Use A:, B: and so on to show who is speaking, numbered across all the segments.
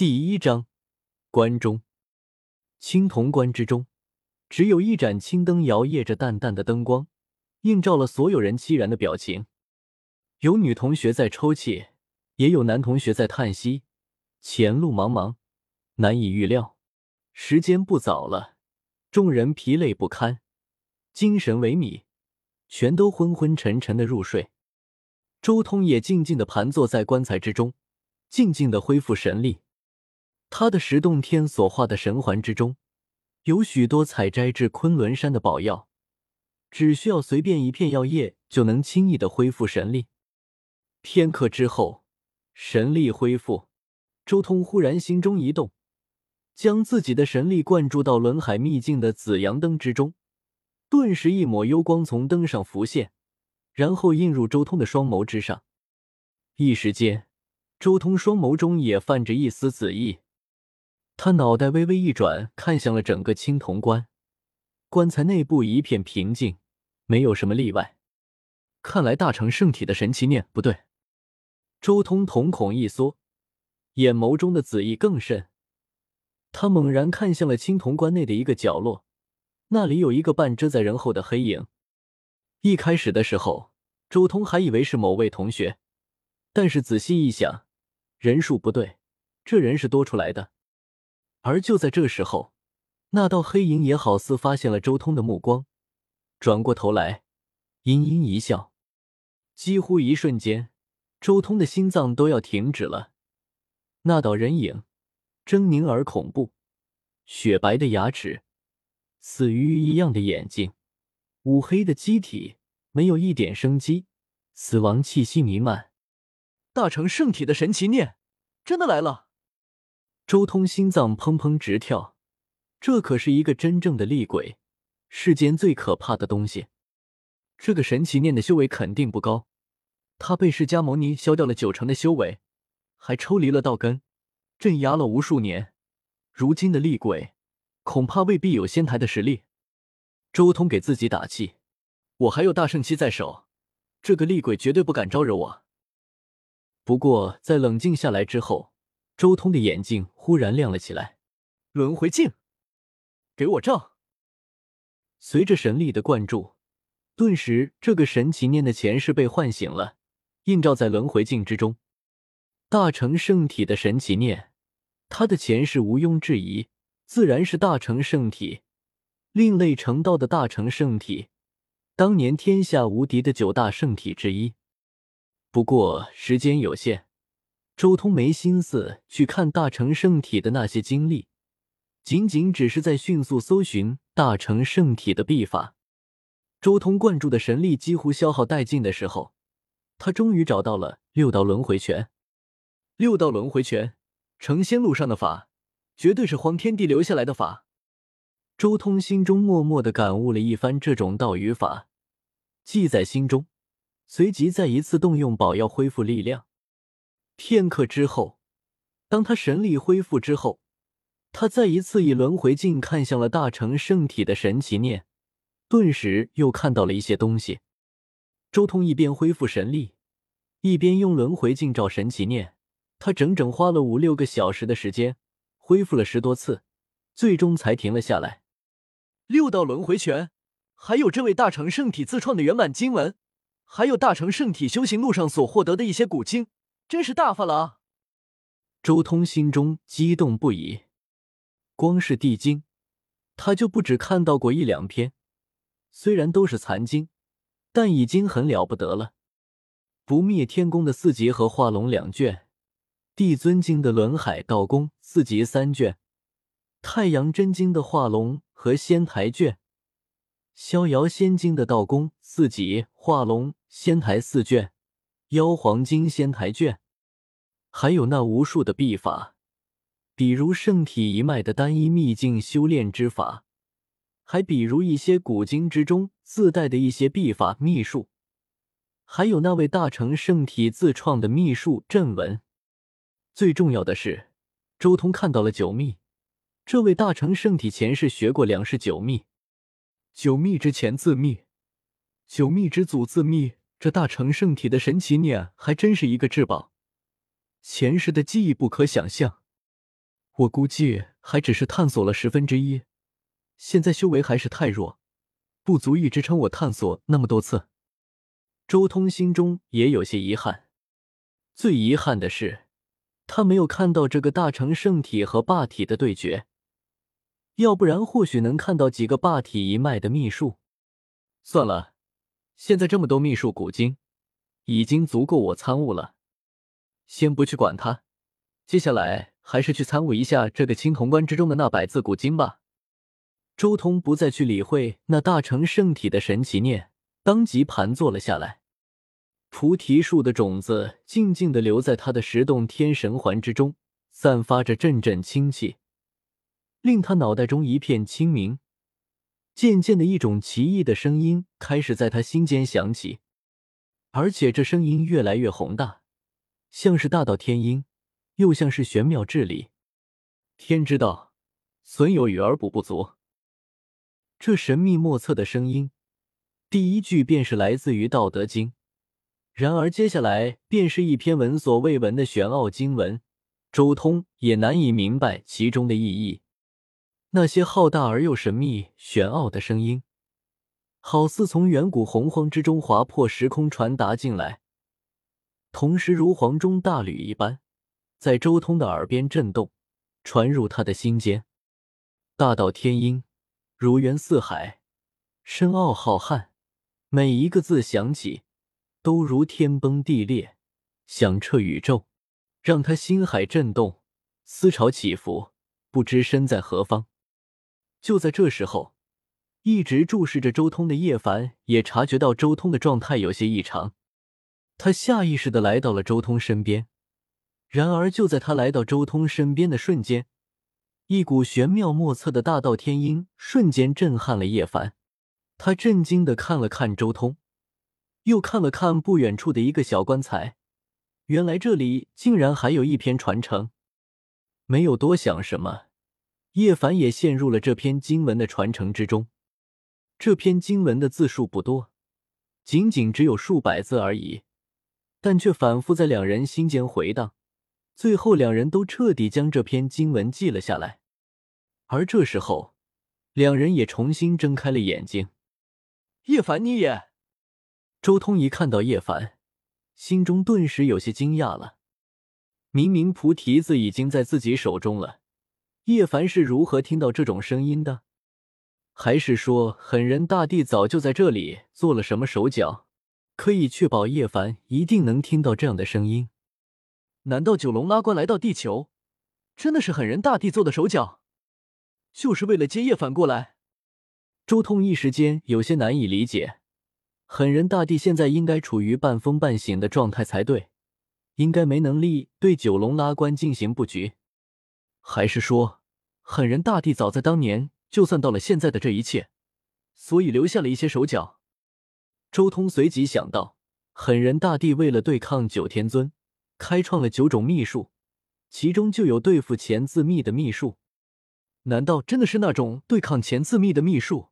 A: 第一章，关中青铜棺之中，只有一盏青灯摇曳着淡淡的灯光，映照了所有人凄然的表情。有女同学在抽泣，也有男同学在叹息。前路茫茫，难以预料。时间不早了，众人疲累不堪，精神萎靡，全都昏昏沉沉的入睡。周通也静静的盘坐在棺材之中，静静的恢复神力。他的十洞天所化的神环之中，有许多采摘至昆仑山的宝药，只需要随便一片药叶，就能轻易的恢复神力。片刻之后，神力恢复，周通忽然心中一动，将自己的神力灌注到轮海秘境的紫阳灯之中，顿时一抹幽光从灯上浮现，然后映入周通的双眸之上。一时间，周通双眸中也泛着一丝紫意。他脑袋微微一转，看向了整个青铜棺，棺材内部一片平静，没有什么例外。看来大成圣体的神奇念不对。周通瞳孔一缩，眼眸中的紫意更甚。他猛然看向了青铜棺内的一个角落，那里有一个半遮在人后的黑影。一开始的时候，周通还以为是某位同学，但是仔细一想，人数不对，这人是多出来的。而就在这时候，那道黑影也好似发现了周通的目光，转过头来，阴阴一笑。几乎一瞬间，周通的心脏都要停止了。那道人影，狰狞而恐怖，雪白的牙齿，死鱼一样的眼睛，乌黑的机体，没有一点生机，死亡气息弥漫。大成圣体的神奇念，真的来了！周通心脏砰砰直跳，这可是一个真正的厉鬼，世间最可怕的东西。这个神奇念的修为肯定不高，他被释迦牟尼削掉了九成的修为，还抽离了道根，镇压了无数年。如今的厉鬼，恐怕未必有仙台的实力。周通给自己打气：“我还有大圣期在手，这个厉鬼绝对不敢招惹我。”不过在冷静下来之后。周通的眼睛忽然亮了起来，轮回镜，给我照！随着神力的灌注，顿时这个神奇念的前世被唤醒了，映照在轮回镜之中。大成圣体的神奇念，他的前世毋庸置疑，自然是大成圣体，另类成道的大成圣体，当年天下无敌的九大圣体之一。不过时间有限。周通没心思去看大成圣体的那些经历，仅仅只是在迅速搜寻大成圣体的秘法。周通灌注的神力几乎消耗殆尽的时候，他终于找到了六道轮回拳。六道轮回拳，成仙路上的法，绝对是荒天帝留下来的法。周通心中默默的感悟了一番这种道与法，记在心中，随即再一次动用宝药恢复力量。片刻之后，当他神力恢复之后，他再一次以轮回镜看向了大成圣体的神奇念，顿时又看到了一些东西。周通一边恢复神力，一边用轮回镜照神奇念，他整整花了五六个小时的时间，恢复了十多次，最终才停了下来。六道轮回拳，还有这位大成圣体自创的圆满经文，还有大成圣体修行路上所获得的一些古经。真是大发了啊！周通心中激动不已。光是地经，他就不止看到过一两篇，虽然都是残经，但已经很了不得了。不灭天宫的四级和化龙两卷，帝尊经的轮海道宫四级三卷，太阳真经的化龙和仙台卷，逍遥仙经的道宫四级化龙仙台四卷。妖皇经仙台卷，还有那无数的秘法，比如圣体一脉的单一秘境修炼之法，还比如一些古经之中自带的一些秘法秘术，还有那位大成圣体自创的秘术阵文。最重要的是，周通看到了九秘，这位大成圣体前世学过两世九秘，九秘之前自秘，九秘之祖自秘。这大成圣体的神奇念还真是一个至宝，前世的记忆不可想象。我估计还只是探索了十分之一，现在修为还是太弱，不足以支撑我探索那么多次。周通心中也有些遗憾，最遗憾的是，他没有看到这个大成圣体和霸体的对决，要不然或许能看到几个霸体一脉的秘术。算了，现在这么多秘术古经，已经足够我参悟了，先不去管它，接下来。还是去参悟一下这个青铜棺之中的那百字古经吧。周通不再去理会那大成圣体的神奇念，当即盘坐了下来。菩提树的种子静静的留在他的十洞天神环之中，散发着阵阵清气，令他脑袋中一片清明。渐渐的，一种奇异的声音开始在他心间响起，而且这声音越来越宏大，像是大道天音。又像是玄妙至理，天之道，损有余而补不足。这神秘莫测的声音，第一句便是来自于《道德经》，然而接下来便是一篇闻所未闻的玄奥经文，周通也难以明白其中的意义。那些浩大而又神秘、玄奥的声音，好似从远古洪荒之中划破时空传达进来，同时如黄钟大吕一般。在周通的耳边震动，传入他的心间。大道天音，如渊似海，深奥浩瀚。每一个字响起，都如天崩地裂，响彻宇宙，让他心海震动，思潮起伏，不知身在何方。就在这时候，一直注视着周通的叶凡也察觉到周通的状态有些异常，他下意识的来到了周通身边。然而，就在他来到周通身边的瞬间，一股玄妙莫测的大道天音瞬间震撼了叶凡。他震惊的看了看周通，又看了看不远处的一个小棺材，原来这里竟然还有一篇传承。没有多想什么，叶凡也陷入了这篇经文的传承之中。这篇经文的字数不多，仅仅只有数百字而已，但却反复在两人心间回荡。最后，两人都彻底将这篇经文记了下来。而这时候，两人也重新睁开了眼睛。叶凡，你也？周通一看到叶凡，心中顿时有些惊讶了。明明菩提子已经在自己手中了，叶凡是如何听到这种声音的？还是说，狠人大帝早就在这里做了什么手脚，可以确保叶凡一定能听到这样的声音？难道九龙拉棺来到地球，真的是狠人大帝做的手脚，就是为了接叶凡过来？周通一时间有些难以理解。狠人大帝现在应该处于半疯半醒的状态才对，应该没能力对九龙拉棺进行布局，还是说，狠人大帝早在当年就算到了现在的这一切，所以留下了一些手脚？周通随即想到，狠人大帝为了对抗九天尊。开创了九种秘术，其中就有对付钱字秘的秘术。难道真的是那种对抗钱字秘的秘术，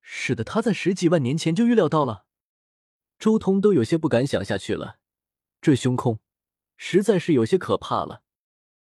A: 使得他在十几万年前就预料到了？周通都有些不敢想下去了。这胸空实在是有些可怕了。